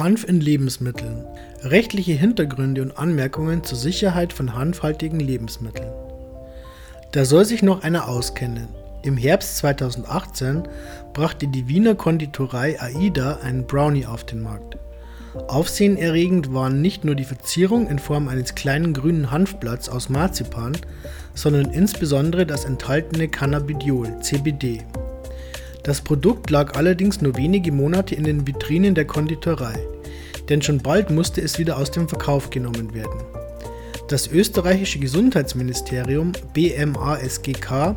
Hanf in Lebensmitteln. Rechtliche Hintergründe und Anmerkungen zur Sicherheit von hanfhaltigen Lebensmitteln. Da soll sich noch einer auskennen. Im Herbst 2018 brachte die Wiener Konditorei AIDA einen Brownie auf den Markt. Aufsehenerregend waren nicht nur die Verzierung in Form eines kleinen grünen Hanfblatts aus Marzipan, sondern insbesondere das enthaltene Cannabidiol (CBD). Das Produkt lag allerdings nur wenige Monate in den Vitrinen der Konditorei, denn schon bald musste es wieder aus dem Verkauf genommen werden. Das österreichische Gesundheitsministerium BMASGK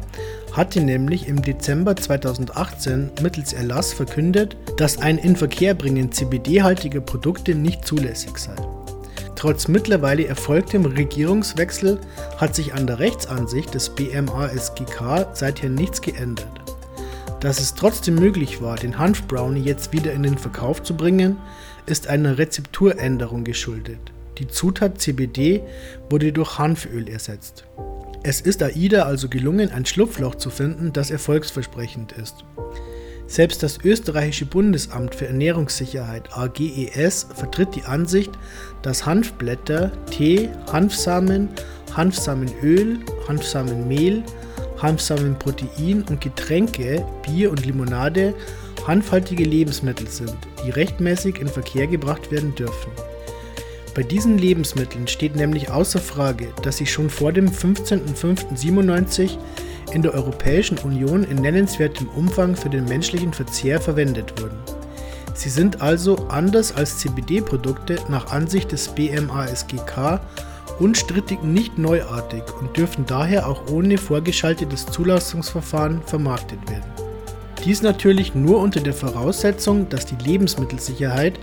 hatte nämlich im Dezember 2018 mittels Erlass verkündet, dass ein Inverkehrbringen CBD-haltiger Produkte nicht zulässig sei. Trotz mittlerweile erfolgtem Regierungswechsel hat sich an der Rechtsansicht des BMASGK seither nichts geändert. Dass es trotzdem möglich war, den Hanfbrownie jetzt wieder in den Verkauf zu bringen, ist einer Rezepturänderung geschuldet. Die Zutat CBD wurde durch Hanföl ersetzt. Es ist AIDA also gelungen, ein Schlupfloch zu finden, das erfolgsversprechend ist. Selbst das österreichische Bundesamt für Ernährungssicherheit AGES vertritt die Ansicht, dass Hanfblätter, Tee, Hanfsamen, Hanfsamenöl, Hanfsamenmehl, Hanfsamenprotein und Getränke, Bier und Limonade hanfhaltige Lebensmittel sind, die rechtmäßig in Verkehr gebracht werden dürfen. Bei diesen Lebensmitteln steht nämlich außer Frage, dass sie schon vor dem 15.05.97 in der Europäischen Union in nennenswertem Umfang für den menschlichen Verzehr verwendet wurden. Sie sind also anders als CBD-Produkte nach Ansicht des BMASGK unstrittig nicht neuartig und dürfen daher auch ohne vorgeschaltetes Zulassungsverfahren vermarktet werden. Dies natürlich nur unter der Voraussetzung, dass die Lebensmittelsicherheit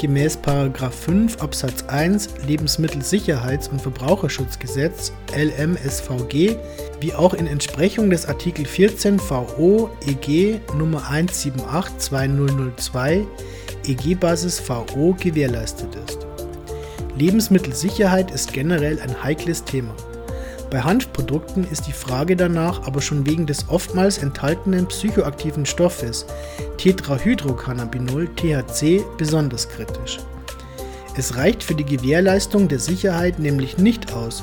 gemäß 5 Absatz 1 Lebensmittelsicherheits- und Verbraucherschutzgesetz LMSVG wie auch in Entsprechung des Artikel 14 VO EG Nummer 1782002 EG-Basis VO gewährleistet ist. Lebensmittelsicherheit ist generell ein heikles Thema. Bei Hanfprodukten ist die Frage danach aber schon wegen des oftmals enthaltenen psychoaktiven Stoffes Tetrahydrocannabinol (THC) besonders kritisch. Es reicht für die Gewährleistung der Sicherheit nämlich nicht aus,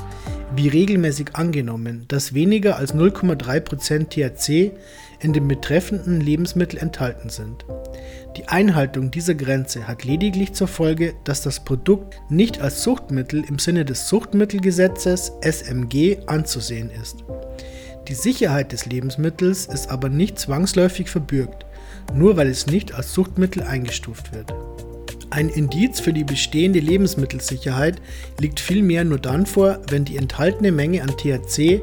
wie regelmäßig angenommen, dass weniger als 0,3% THC in dem betreffenden Lebensmittel enthalten sind. Die Einhaltung dieser Grenze hat lediglich zur Folge, dass das Produkt nicht als Suchtmittel im Sinne des Suchtmittelgesetzes SMG anzusehen ist. Die Sicherheit des Lebensmittels ist aber nicht zwangsläufig verbürgt, nur weil es nicht als Suchtmittel eingestuft wird. Ein Indiz für die bestehende Lebensmittelsicherheit liegt vielmehr nur dann vor, wenn die enthaltene Menge an THC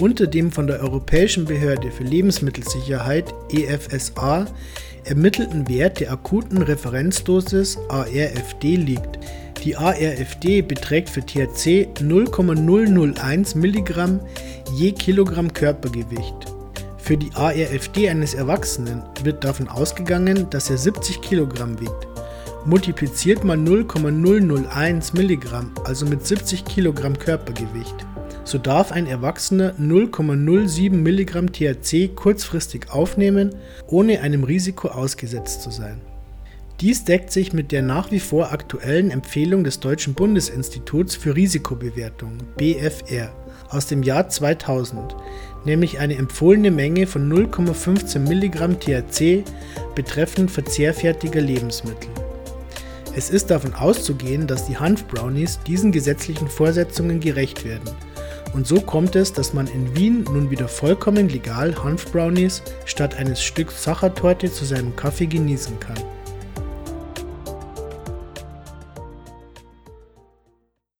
unter dem von der Europäischen Behörde für Lebensmittelsicherheit EFSA ermittelten Wert der akuten Referenzdosis ARFD liegt. Die ARFD beträgt für THC 0,001 mg je Kilogramm Körpergewicht. Für die ARFD eines Erwachsenen wird davon ausgegangen, dass er 70 Kilogramm wiegt. Multipliziert mal 0,001 mg, also mit 70 Kilogramm Körpergewicht so darf ein Erwachsener 0,07 mg THC kurzfristig aufnehmen, ohne einem Risiko ausgesetzt zu sein. Dies deckt sich mit der nach wie vor aktuellen Empfehlung des Deutschen Bundesinstituts für Risikobewertung BFR aus dem Jahr 2000, nämlich eine empfohlene Menge von 0,15 mg THC betreffend verzehrfertiger Lebensmittel. Es ist davon auszugehen, dass die Hanfbrownies diesen gesetzlichen Vorsetzungen gerecht werden und so kommt es, dass man in Wien nun wieder vollkommen legal Hanfbrownies statt eines Stücks Sachertorte zu seinem Kaffee genießen kann.